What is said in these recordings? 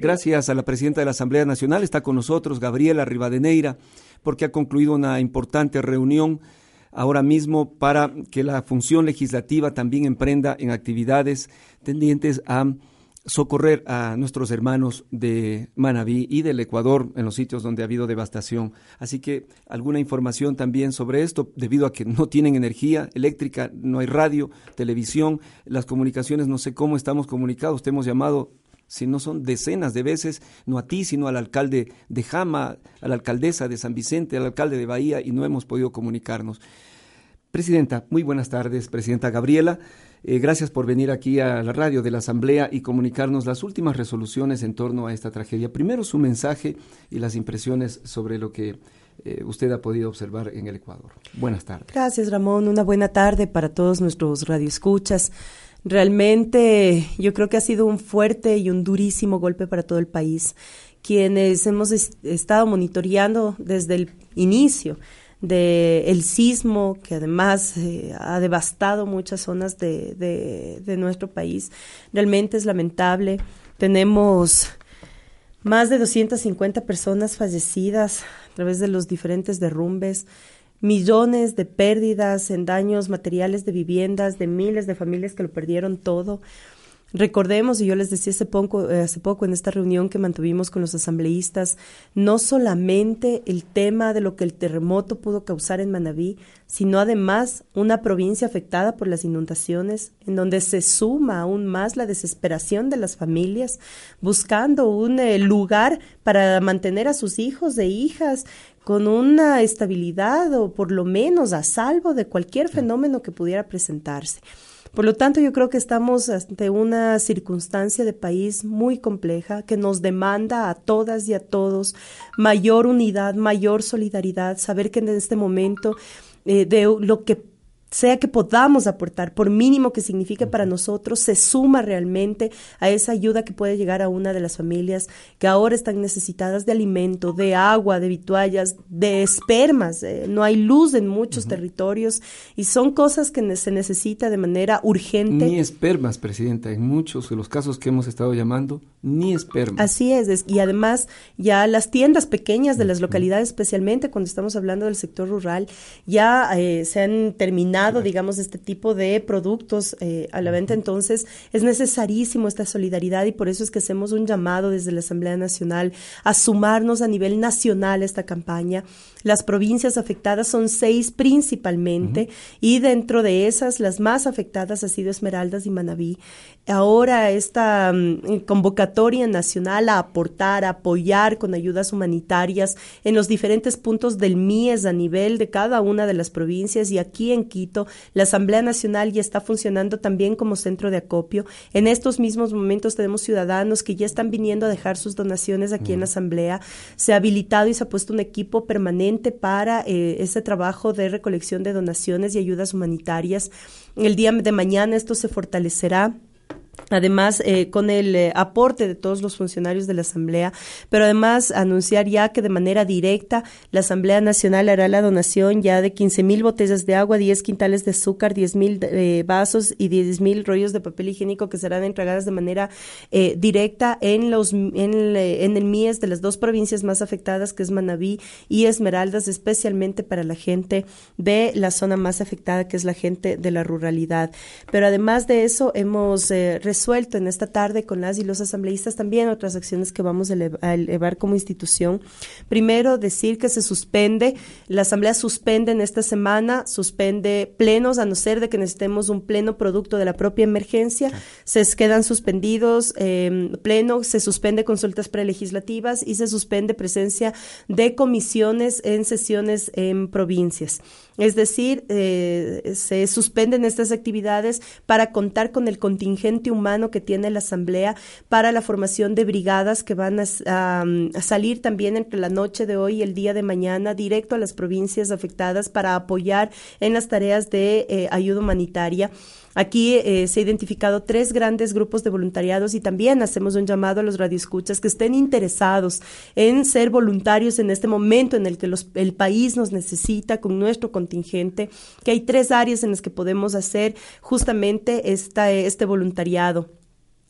Gracias a la presidenta de la Asamblea Nacional, está con nosotros Gabriela Rivadeneira, porque ha concluido una importante reunión ahora mismo para que la función legislativa también emprenda en actividades tendientes a socorrer a nuestros hermanos de Manabí y del Ecuador en los sitios donde ha habido devastación. Así que alguna información también sobre esto, debido a que no tienen energía eléctrica, no hay radio, televisión, las comunicaciones, no sé cómo estamos comunicados, te hemos llamado si no son decenas de veces, no a ti, sino al alcalde de Jama, a la alcaldesa de San Vicente, al alcalde de Bahía, y no hemos podido comunicarnos. Presidenta, muy buenas tardes, Presidenta Gabriela. Eh, gracias por venir aquí a la radio de la Asamblea y comunicarnos las últimas resoluciones en torno a esta tragedia. Primero su mensaje y las impresiones sobre lo que eh, usted ha podido observar en el Ecuador. Buenas tardes. Gracias, Ramón. Una buena tarde para todos nuestros radioescuchas. Realmente yo creo que ha sido un fuerte y un durísimo golpe para todo el país. Quienes hemos estado monitoreando desde el inicio del el sismo que además eh, ha devastado muchas zonas de nuestro país, realmente es lamentable. Tenemos más de 250 personas fallecidas a través de los diferentes derrumbes millones de pérdidas en daños materiales de viviendas, de miles de familias que lo perdieron todo. Recordemos, y yo les decía hace poco, eh, hace poco en esta reunión que mantuvimos con los asambleístas, no solamente el tema de lo que el terremoto pudo causar en Manabí, sino además una provincia afectada por las inundaciones, en donde se suma aún más la desesperación de las familias, buscando un eh, lugar para mantener a sus hijos e hijas con una estabilidad o por lo menos a salvo de cualquier fenómeno que pudiera presentarse. Por lo tanto, yo creo que estamos ante una circunstancia de país muy compleja que nos demanda a todas y a todos mayor unidad, mayor solidaridad, saber que en este momento eh, de lo que sea que podamos aportar, por mínimo que signifique para nosotros, se suma realmente a esa ayuda que puede llegar a una de las familias que ahora están necesitadas de alimento, de agua, de vituallas, de espermas. Eh, no hay luz en muchos territorios y son cosas que se necesita de manera urgente. Ni espermas, Presidenta, en muchos de los casos que hemos estado llamando, ni espermas. Así es, y además ya las tiendas pequeñas de las localidades, especialmente cuando estamos hablando del sector rural, ya eh, se han terminado digamos, este tipo de productos eh, a la venta. Entonces, es necesarísimo esta solidaridad y por eso es que hacemos un llamado desde la Asamblea Nacional a sumarnos a nivel nacional a esta campaña. Las provincias afectadas son seis principalmente y dentro de esas, las más afectadas ha sido Esmeraldas y Manabí. Ahora esta mm, convocatoria nacional a aportar, a apoyar con ayudas humanitarias en los diferentes puntos del MIES a nivel de cada una de las provincias y aquí en Quito la Asamblea Nacional ya está funcionando también como centro de acopio. En estos mismos momentos tenemos ciudadanos que ya están viniendo a dejar sus donaciones aquí en la Asamblea. Se ha habilitado y se ha puesto un equipo permanente para eh, ese trabajo de recolección de donaciones y ayudas humanitarias. El día de mañana esto se fortalecerá Además, eh, con el eh, aporte de todos los funcionarios de la Asamblea, pero además anunciar ya que de manera directa la Asamblea Nacional hará la donación ya de 15 mil botellas de agua, 10 quintales de azúcar, 10 mil eh, vasos y 10 mil rollos de papel higiénico que serán entregadas de manera directa en, los, en, el, en el MIES de las dos provincias más afectadas, que es Manabí y Esmeraldas, especialmente para la gente de la zona más afectada, que es la gente de la ruralidad. Pero además de eso, hemos resuelto en esta tarde con las y los asambleístas también otras acciones que vamos a elevar como institución. Primero, decir que se suspende, la asamblea suspende en esta semana, suspende plenos, a no ser de que necesitemos un pleno producto de la propia emergencia, se quedan suspendidos eh, pleno, se suspende consultas prelegislativas y se suspende presencia de comisiones en sesiones en provincias. Es decir, eh, se suspenden estas actividades para contar con el contingente humano que tiene la Asamblea para la formación de brigadas que van a, salir también entre la noche de hoy y el día de mañana directo a las provincias afectadas para apoyar en las tareas de eh, ayuda humanitaria. Aquí eh, se ha identificado tres grandes grupos de voluntariados y también hacemos un llamado a los radioescuchas que estén interesados en ser voluntarios en este momento en el que el país nos necesita con nuestro contingente, que hay tres áreas en las que podemos hacer justamente esta, este voluntariado.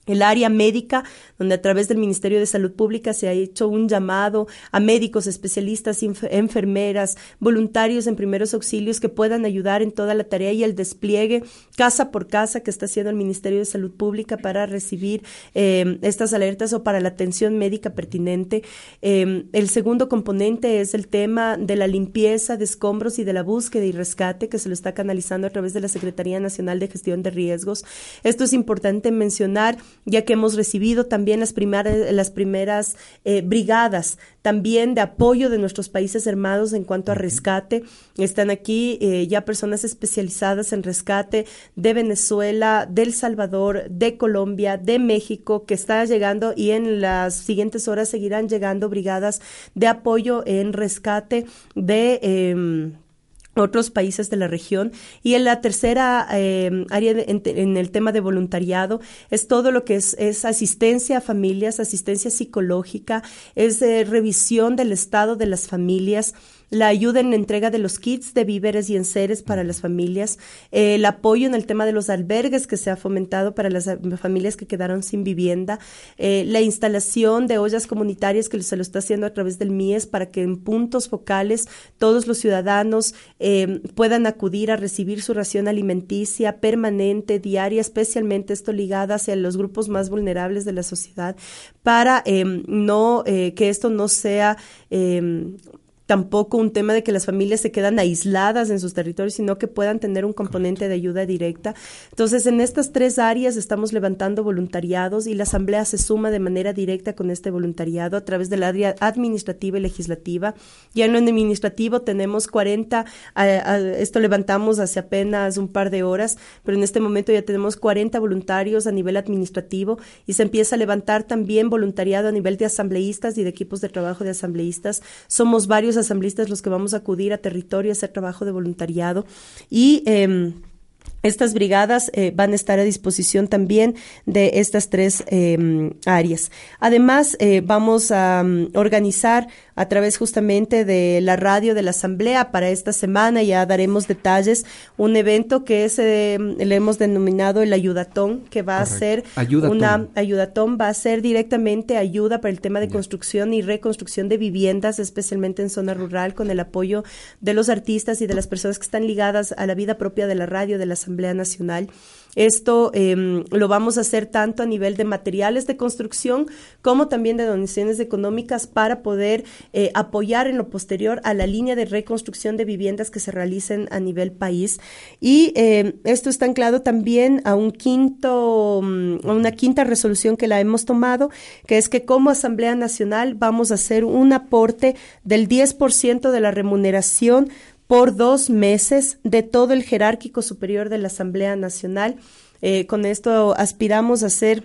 El área médica, donde a través del Ministerio de Salud Pública se ha hecho un llamado a médicos, especialistas, enfermeras, voluntarios en primeros auxilios que puedan ayudar en toda la tarea y el despliegue casa por casa que está haciendo el Ministerio de Salud Pública para recibir eh, estas alertas o para la atención médica pertinente. Eh, el segundo componente es el tema de la limpieza de escombros y de la búsqueda y rescate que se lo está canalizando a través de la Secretaría Nacional de Gestión de Riesgos. Esto es importante mencionar ya que hemos recibido también las, primeras, las primeras eh, brigadas también de apoyo de nuestros países hermanos en cuanto a rescate. Están aquí eh, ya personas especializadas en rescate de Venezuela, del Salvador, de Colombia, de México, que está llegando y en las siguientes horas seguirán llegando brigadas de apoyo en rescate de... Eh, otros países de la región. Y en la tercera eh, área en, el tema de voluntariado es todo lo que es, es asistencia a familias, asistencia psicológica, es eh, revisión del estado de las familias la ayuda en la entrega de los kits de víveres y enseres para las familias, el apoyo en el tema de los albergues que se ha fomentado para las eh, familias que quedaron sin vivienda, eh, la instalación de ollas comunitarias que se lo está haciendo a través del MIES para que en puntos focales todos los ciudadanos eh, puedan acudir a recibir su ración alimenticia permanente, diaria, especialmente esto ligado hacia los grupos más vulnerables de la sociedad, para no que esto no sea tampoco un tema de que las familias se quedan aisladas en sus territorios, sino que puedan tener un componente de ayuda directa. Entonces, en estas tres áreas estamos levantando voluntariados y la Asamblea se suma de manera directa con este voluntariado a través del área administrativa y legislativa. Ya en lo administrativo tenemos 40, esto levantamos hace apenas un par de horas, pero en este momento ya tenemos 40 voluntarios a nivel administrativo y se empieza a levantar también voluntariado a nivel de asambleístas y de equipos de trabajo de asambleístas. Somos varios asambleístas los que vamos a acudir a territorio a hacer trabajo de voluntariado y em, estas brigadas eh, van a estar a disposición también de estas tres em, áreas. Además, eh, vamos a mm, organizar a través justamente de la radio de la Asamblea para esta semana, ya daremos detalles, un evento que es, eh, le hemos denominado el ayudatón, que va a ser una ayudatón, va a ser directamente ayuda para el tema de construcción y reconstrucción de viviendas, especialmente en zona rural, con el apoyo de los artistas y de las personas que están ligadas a la vida propia de la radio de la Asamblea Nacional. Esto em, lo vamos a hacer tanto a nivel de materiales de construcción como también de donaciones económicas para poder eh, apoyar en lo posterior a la línea de reconstrucción de viviendas que se realicen a nivel país. Y em, esto está anclado también a un quinto, mm, a una quinta resolución que la hemos tomado, que es que como Asamblea Nacional vamos a hacer un aporte del 10% de la remuneración por dos meses de todo el jerárquico superior de la Asamblea Nacional. Eh, con esto aspiramos a ser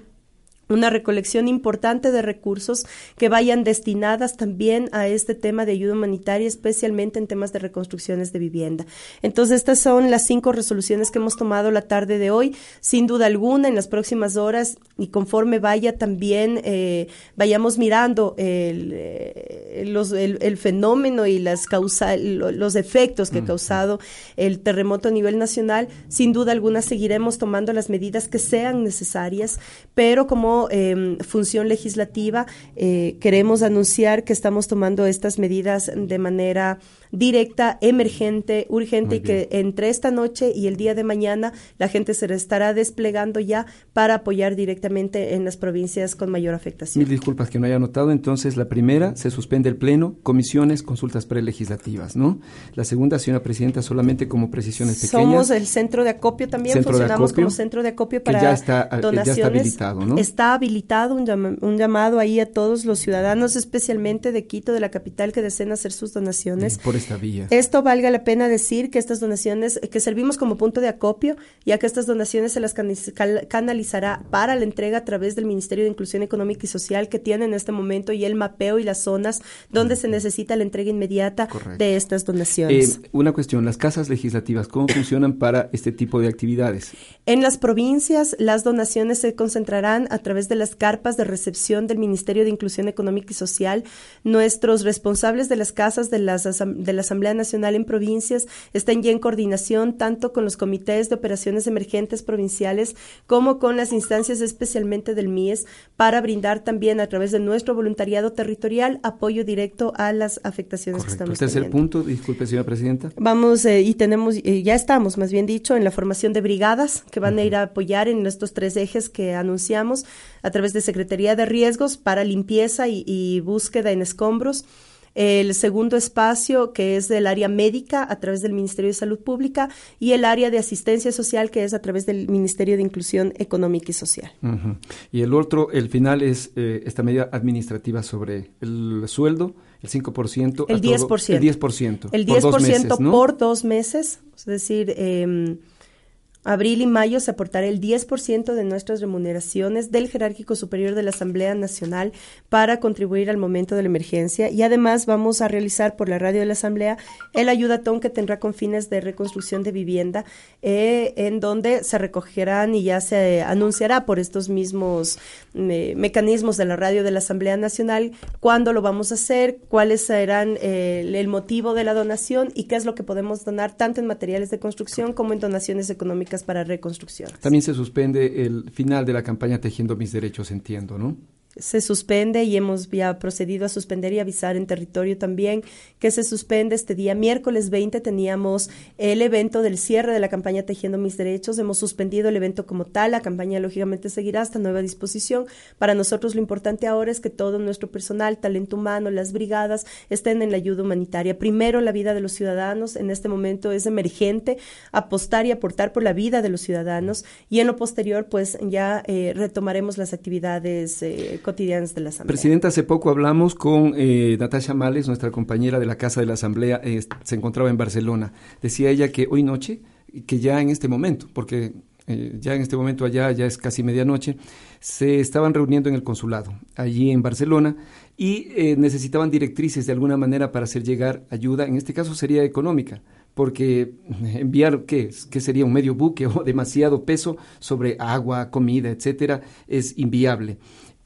una recolección importante de recursos que vayan destinadas también a este tema de ayuda humanitaria, especialmente en temas de reconstrucciones de vivienda. Entonces, estas son las cinco resoluciones que hemos tomado la tarde de hoy. Sin duda alguna, en las próximas horas y conforme vaya también, eh, vayamos mirando el, eh, los, el, fenómeno y las causa, los efectos que ha causado el terremoto a nivel nacional, sin duda alguna seguiremos tomando las medidas que sean necesarias, pero como Em, función legislativa eh, queremos anunciar que estamos tomando estas medidas de manera directa, emergente, urgente y que entre esta noche y el día de mañana la gente se estará desplegando ya para apoyar directamente en las provincias con mayor afectación. Mil disculpas que no haya notado. Entonces, la primera, se suspende el pleno, comisiones, consultas prelegislativas, ¿no? La segunda, señora presidenta, solamente como precisiones pequeñas. Somos el centro de acopio también, funcionamos como centro de acopio para ya está, donaciones. Ya está habilitado, ¿no? Está habilitado un, un, llamado ahí a todos los ciudadanos, especialmente de Quito, de la capital, que deseen hacer sus donaciones. Por esta vía. Esto valga la pena decir que estas donaciones, que servimos como punto de acopio, ya que estas donaciones se las canalizará para la entrega a través del Ministerio de Inclusión Económica y Social que tiene en este momento y el mapeo y las zonas donde se necesita la entrega inmediata de estas donaciones. Eh, una cuestión, las casas legislativas, ¿cómo funcionan para este tipo de actividades? En las provincias, las donaciones se concentrarán a través de las carpas de recepción del Ministerio de Inclusión Económica y Social. Nuestros responsables de las casas de las, de la Asamblea Nacional en provincias están ya en coordinación tanto con los comités de operaciones emergentes provinciales como con las instancias especialmente del MIES para brindar también a través de nuestro voluntariado territorial apoyo directo a las afectaciones que estamos teniendo. Tercer punto, disculpe señora presidenta. Vamos eh, y tenemos, eh, ya estamos más bien dicho, en la formación de brigadas que van a ir a apoyar en estos tres ejes que anunciamos a través de Secretaría de Riesgos para limpieza y, búsqueda en escombros. El segundo espacio, que es del área médica a través del Ministerio de Salud Pública, y el área de asistencia social, que es a través del Ministerio de Inclusión Económica y Social. Y el otro, el final, es eh, esta medida administrativa sobre el sueldo, el 5%. El 10%. el 10%. El 10% por dos meses, por dos meses es decir, eh, Abril y mayo se aportará el 10% de nuestras remuneraciones del jerárquico superior de la Asamblea Nacional para contribuir al momento de la emergencia. Y además vamos a realizar por la radio de la Asamblea el ayudatón que tendrá con fines de reconstrucción de vivienda eh, en donde se recogerán y ya se anunciará por estos mismos eh, mecanismos de la radio de la Asamblea Nacional cuándo lo vamos a hacer, cuáles serán eh, el motivo de la donación y qué es lo que podemos donar tanto en materiales de construcción como en donaciones económicas para. También se suspende el final de la campaña Tejiendo mis derechos, entiendo, ¿no? Se suspende y hemos ya procedido a suspender y avisar en territorio también que se suspende este día. Miércoles 20 teníamos el evento del cierre de la campaña Tejiendo mis Derechos. Hemos suspendido el evento como tal. La campaña lógicamente seguirá hasta nueva disposición. Para nosotros lo importante ahora es que todo nuestro personal, talento humano, las brigadas estén en la ayuda humanitaria. Primero la vida de los ciudadanos. En este momento es emergente apostar y aportar por la vida de los ciudadanos y en lo posterior pues ya eh, retomaremos las actividades. Eh, cotidianas de la Asamblea. Presidenta, hace poco hablamos con eh, Natasha Males, nuestra compañera de la Casa de la Asamblea, eh, se encontraba en Barcelona. Decía ella que hoy noche, que ya en este momento, porque eh, ya en este momento allá ya es casi medianoche, se estaban reuniendo en el consulado, allí en Barcelona, y necesitaban directrices de alguna manera para hacer llegar ayuda, en este caso sería económica, porque enviar, ¿qué, ¿qué sería? Un medio buque o demasiado peso sobre agua, comida, etcétera, es inviable.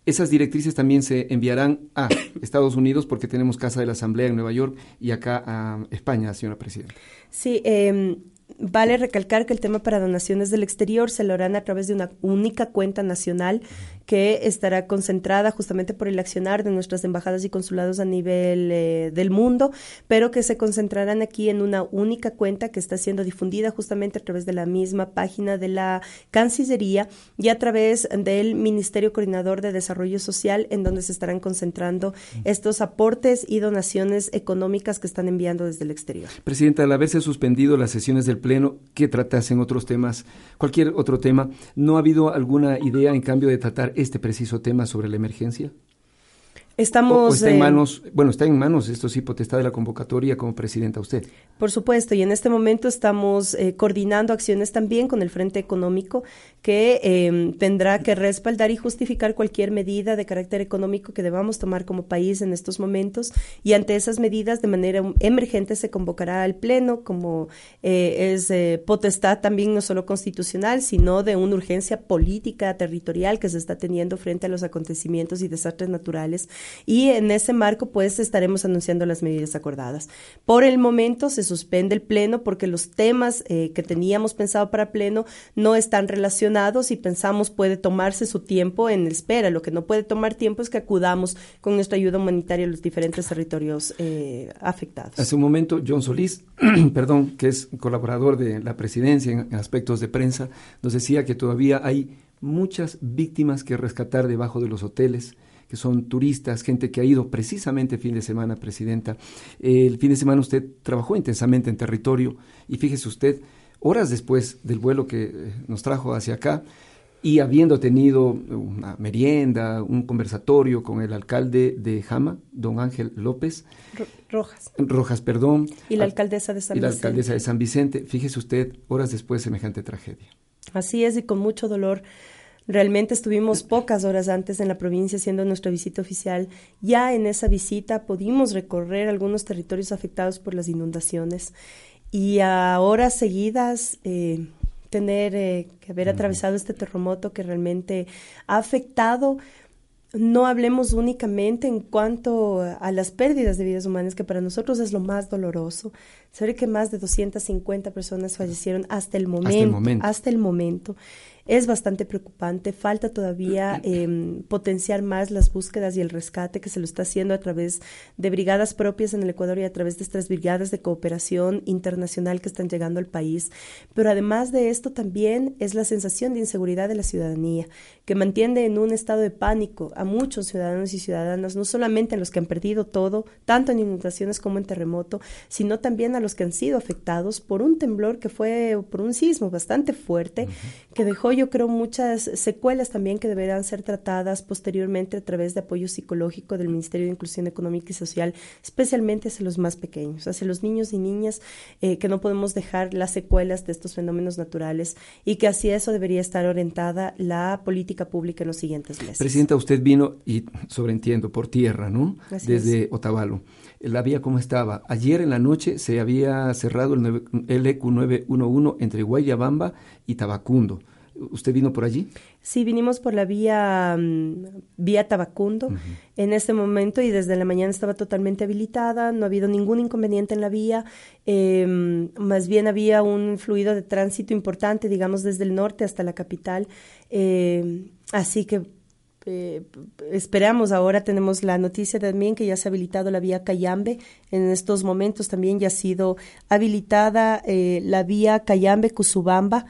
Esas directrices también se enviarán a Estados Unidos porque tenemos Casa de la Asamblea en Nueva York y acá a España, señora Presidenta. Sí, eh, Vale recalcar que el tema para donaciones del exterior se lo harán a través de una única cuenta nacional que estará concentrada justamente por el accionar de nuestras embajadas y consulados a nivel eh, del mundo, pero que se concentrarán aquí en una única cuenta que está siendo difundida justamente a través de la misma página de la Cancillería y a través del Ministerio Coordinador de Desarrollo Social, en donde se estarán concentrando estos aportes y donaciones económicas que están enviando desde el exterior. Presidenta, al haberse suspendido las sesiones del Pleno que tratasen otros temas, cualquier otro tema, ¿no ha habido alguna idea, en cambio, de tratar este preciso tema sobre la emergencia? Estamos. está en manos, bueno, está en manos, esto sí, potestad de la convocatoria como presidenta usted. Por supuesto, y en este momento estamos eh, coordinando acciones también con el Frente Económico que em, tendrá que respaldar y justificar cualquier medida de carácter económico que debamos tomar como país en estos momentos. Y ante esas medidas, de manera emergente, se convocará al Pleno, como eh, es eh, potestad también no solo constitucional, sino de una urgencia política, territorial que se está teniendo frente a los acontecimientos y desastres naturales y en ese marco pues estaremos anunciando las medidas acordadas. Por el momento se suspende el pleno porque los temas eh, que teníamos pensado para pleno no están relacionados y pensamos puede tomarse su tiempo en espera. Lo que no puede tomar tiempo es que acudamos con nuestra ayuda humanitaria a los diferentes territorios eh, afectados. Hace un momento John Solís, perdón, que es colaborador de la presidencia en aspectos de prensa, nos decía que todavía hay muchas víctimas que rescatar debajo de los hoteles que son turistas, gente que ha ido precisamente fin de semana, Presidenta. El fin de semana usted trabajó intensamente en territorio y fíjese usted, horas después del vuelo que eh, nos trajo hacia acá, y habiendo tenido una merienda, un conversatorio con el alcalde de Jama, don Ángel López. Rojas. Rojas, perdón. Y la alcaldesa de San Vicente. Y la alcaldesa de San Vicente. Fíjese usted, horas después, semejante tragedia. Así es, y con mucho dolor Realmente estuvimos pocas horas antes en la provincia haciendo nuestra visita oficial. Ya en esa visita pudimos recorrer algunos territorios afectados por las inundaciones y a horas seguidas eh, tener eh, que haber atravesado este terremoto que realmente ha afectado no hablemos únicamente en cuanto a las pérdidas de vidas humanas, que para nosotros es lo más doloroso. Saber que más de 250 personas fallecieron hasta el momento. Hasta el momento. Hasta el momento es bastante preocupante. Falta todavía eh, potenciar más las búsquedas y el rescate que se lo está haciendo a través de brigadas propias en el Ecuador y a través de estas brigadas de cooperación internacional que están llegando al país. Pero además de esto también es la sensación de inseguridad de la ciudadanía, que mantiene en un estado de pánico a muchos ciudadanos y ciudadanas, no solamente a los que han perdido todo, tanto en inundaciones como en terremoto, sino también a los que han sido afectados por un temblor que fue, por un sismo bastante fuerte, que dejó yo creo muchas secuelas también que deberán ser tratadas posteriormente a través de apoyo psicológico del Ministerio de Inclusión Económica y Social, especialmente hacia los más pequeños, hacia los niños y niñas, eh, que no podemos dejar las secuelas de estos fenómenos naturales y que hacia eso debería estar orientada la política pública en los siguientes meses. Presidenta, usted vino, y sobreentiendo, por tierra, ¿no? Desde Otavalo. La vía, ¿cómo estaba? Ayer en la noche se había cerrado el, el EQ 911 entre Guayabamba y Tabacundo. ¿Usted vino por allí? Sí, vinimos por la vía, mm, vía Tabacundo en este momento y desde la mañana estaba totalmente habilitada, no ha habido ningún inconveniente en la vía, em, más bien había un fluido de tránsito importante, digamos, desde el norte hasta la capital. Em, así que eh, esperamos ahora, tenemos la noticia también que ya se ha habilitado la vía Cayambe. En estos momentos también ya ha sido habilitada eh, la vía Cayambe-Cusubamba.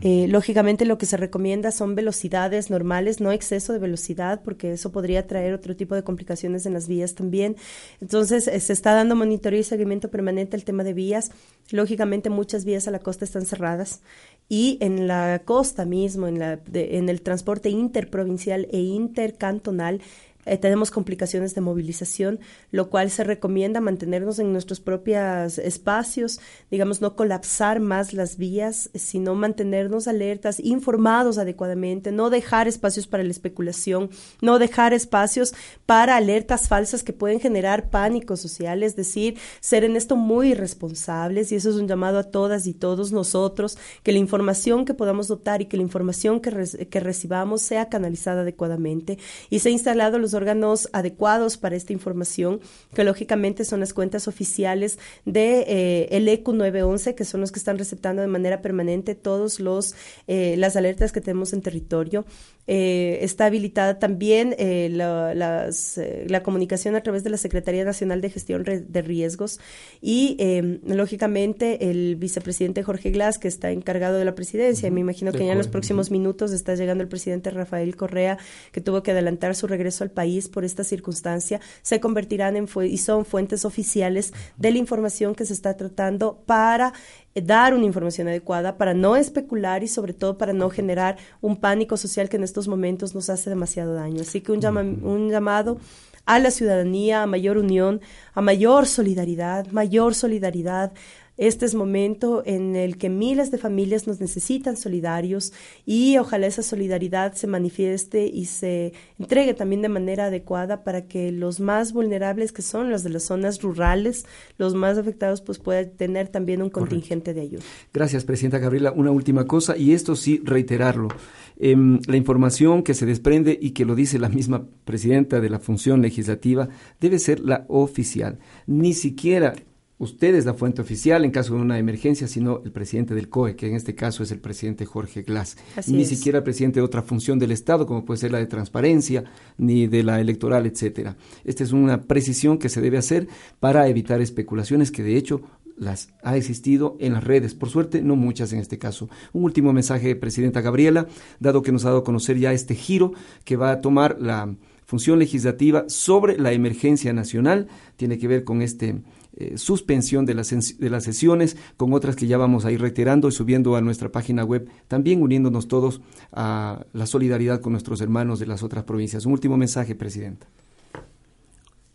Eh, lógicamente lo que se recomienda son velocidades normales, no exceso de velocidad, porque eso podría traer otro tipo de complicaciones en las vías también. Entonces, eh, se está dando monitoreo y seguimiento permanente al tema de vías. Lógicamente, muchas vías a la costa están cerradas y en la costa mismo, en, la, en el transporte interprovincial e intercantonal, eh, tenemos complicaciones de movilización, lo cual se recomienda mantenernos en nuestros propios espacios, digamos, no colapsar más las vías, sino mantenernos alertas, informados adecuadamente, no dejar espacios para la especulación, no dejar espacios para alertas falsas que pueden generar pánico social, es decir, ser en esto muy responsables y eso es un llamado a todas y todos nosotros, que la información que podamos dotar y que la información que, que recibamos sea canalizada adecuadamente y se ha instalado los órganos adecuados para esta información, que lógicamente son las cuentas oficiales de eh, el ECU 911, que son los que están receptando de manera permanente todos los eh, las alertas que tenemos en territorio. Eh, está habilitada también eh, la, las, eh, la, comunicación a través de la Secretaría Nacional de Gestión de Riesgos y, em, lógicamente, el vicepresidente Jorge Glass, que está encargado de la presidencia. y me imagino que ya en los próximos minutos está llegando el presidente Rafael Correa, que tuvo que adelantar su regreso al país por esta circunstancia. Se convertirán en y son fuentes oficiales de la información que se está tratando para dar una información adecuada para no especular y sobre todo para no generar un pánico social que en estos momentos nos hace demasiado daño. Así que un, un llamado a la ciudadanía, a mayor unión, a mayor solidaridad, mayor solidaridad, este es momento en el que miles de familias nos necesitan solidarios y ojalá esa solidaridad se manifieste y se entregue también de manera adecuada para que los más vulnerables, que son los de las zonas rurales, los más afectados, pues puedan tener también un contingente de ayuda. Gracias, Presidenta Gabriela. Una última cosa, y esto sí reiterarlo. Em, la información que se desprende y que lo dice la misma Presidenta de la función legislativa debe ser la oficial. Ni siquiera usted es la fuente oficial en caso de una emergencia, sino el presidente del COE, que en este caso es el presidente Jorge Glass. ni siquiera el presidente de otra función del Estado, como puede ser la de transparencia, ni de la electoral, etcétera. Esta es una precisión que se debe hacer para evitar especulaciones que de hecho las ha existido en las redes, por suerte no muchas en este caso. Un último mensaje, Presidenta Gabriela, dado que nos ha dado a conocer ya este giro que va a tomar la función legislativa sobre la emergencia nacional, tiene que ver con este eh, suspensión de las, de las sesiones, con otras que ya vamos a ir reiterando y subiendo a nuestra página web, también uniéndonos todos a la solidaridad con nuestros hermanos de las otras provincias. Un último mensaje, Presidenta.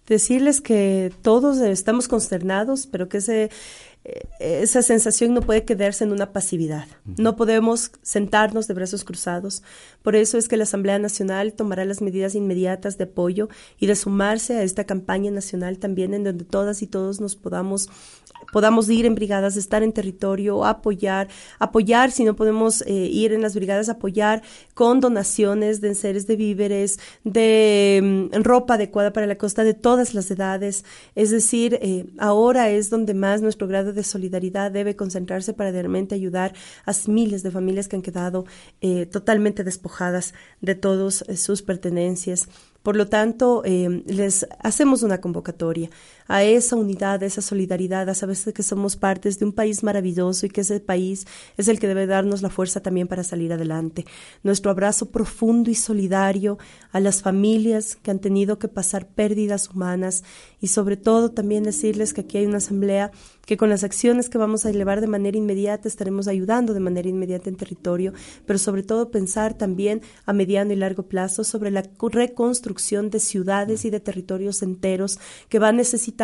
Decirles que todos estamos consternados, pero que ese esa sensación no puede quedarse en una pasividad. No podemos sentarnos de brazos cruzados. Por eso es que la Asamblea Nacional tomará las medidas inmediatas de apoyo y de sumarse a esta campaña nacional también en donde todas y todos nos podamos podamos ir en brigadas, estar en territorio, apoyar, apoyar si no podemos eh, ir en las brigadas, apoyar con donaciones de enseres de víveres, de mm, ropa adecuada para la costa de todas las edades. Es decir, eh, ahora es donde más nuestro grado de solidaridad debe concentrarse para realmente ayudar a miles de familias que han quedado eh, totalmente despojadas de todas sus pertenencias. Por lo tanto, eh, les hacemos una convocatoria a esa unidad, a esa solidaridad, a saber que somos partes de un país maravilloso y que ese país es el que debe darnos la fuerza también para salir adelante. Nuestro abrazo profundo y solidario a las familias que han tenido que pasar pérdidas humanas y sobre todo también decirles que aquí hay una asamblea que con las acciones que vamos a elevar de manera inmediata estaremos ayudando de manera inmediata en territorio, pero sobre todo pensar también a mediano y largo plazo sobre la reconstrucción de ciudades y de territorios enteros que va a necesitar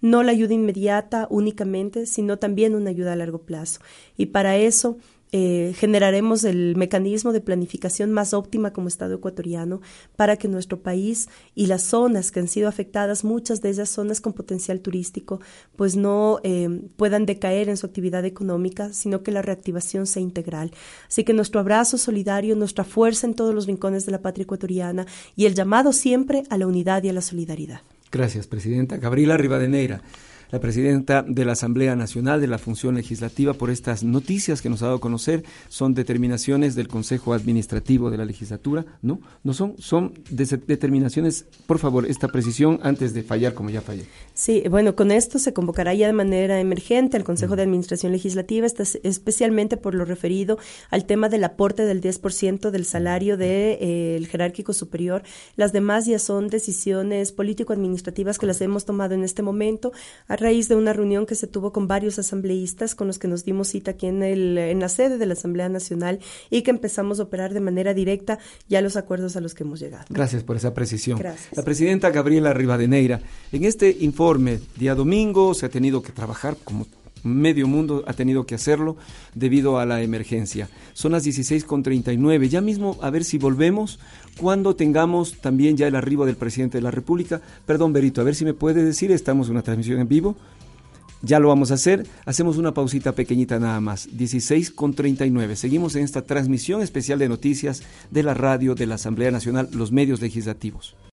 no la ayuda inmediata únicamente, sino también una ayuda a largo plazo. Y para eso eh, generaremos el mecanismo de planificación más óptima como Estado ecuatoriano para que nuestro país y las zonas que han sido afectadas, muchas de ellas zonas con potencial turístico, pues no eh, puedan decaer en su actividad económica, sino que la reactivación sea integral. Así que nuestro abrazo solidario, nuestra fuerza en todos los rincones de la patria ecuatoriana y el llamado siempre a la unidad y a la solidaridad. Gracias, Presidenta. Gabriela Rivadeneira la presidenta de la Asamblea Nacional de la Función Legislativa por estas noticias que nos ha dado a conocer. Son determinaciones del Consejo Administrativo de la Legislatura, ¿no? No son, son determinaciones, por favor, esta precisión antes de fallar como ya fallé. Sí, bueno, con esto se convocará ya de manera emergente al Consejo de Administración Legislativa, especialmente por lo referido al tema del aporte del 10% del salario del de, eh, jerárquico superior. Las demás ya son decisiones político-administrativas que las hemos tomado en este momento raíz de una reunión que se tuvo con varios asambleístas con los que nos dimos cita aquí en, el, en la sede de la Asamblea Nacional y que empezamos a operar de manera directa ya los acuerdos a los que hemos llegado. Gracias por esa precisión. Gracias. La presidenta Gabriela Rivadeneira, en este informe, día domingo, se ha tenido que trabajar como medio mundo ha tenido que hacerlo debido a la emergencia. Son las 16.39. Ya mismo, a ver si volvemos cuando tengamos también ya el arribo del presidente de la República. Perdón, Berito, a ver si me puede decir, estamos en una transmisión en vivo. Ya lo vamos a hacer. Hacemos una pausita pequeñita nada más. 16.39. Seguimos en esta transmisión especial de noticias de la radio de la Asamblea Nacional, los medios legislativos.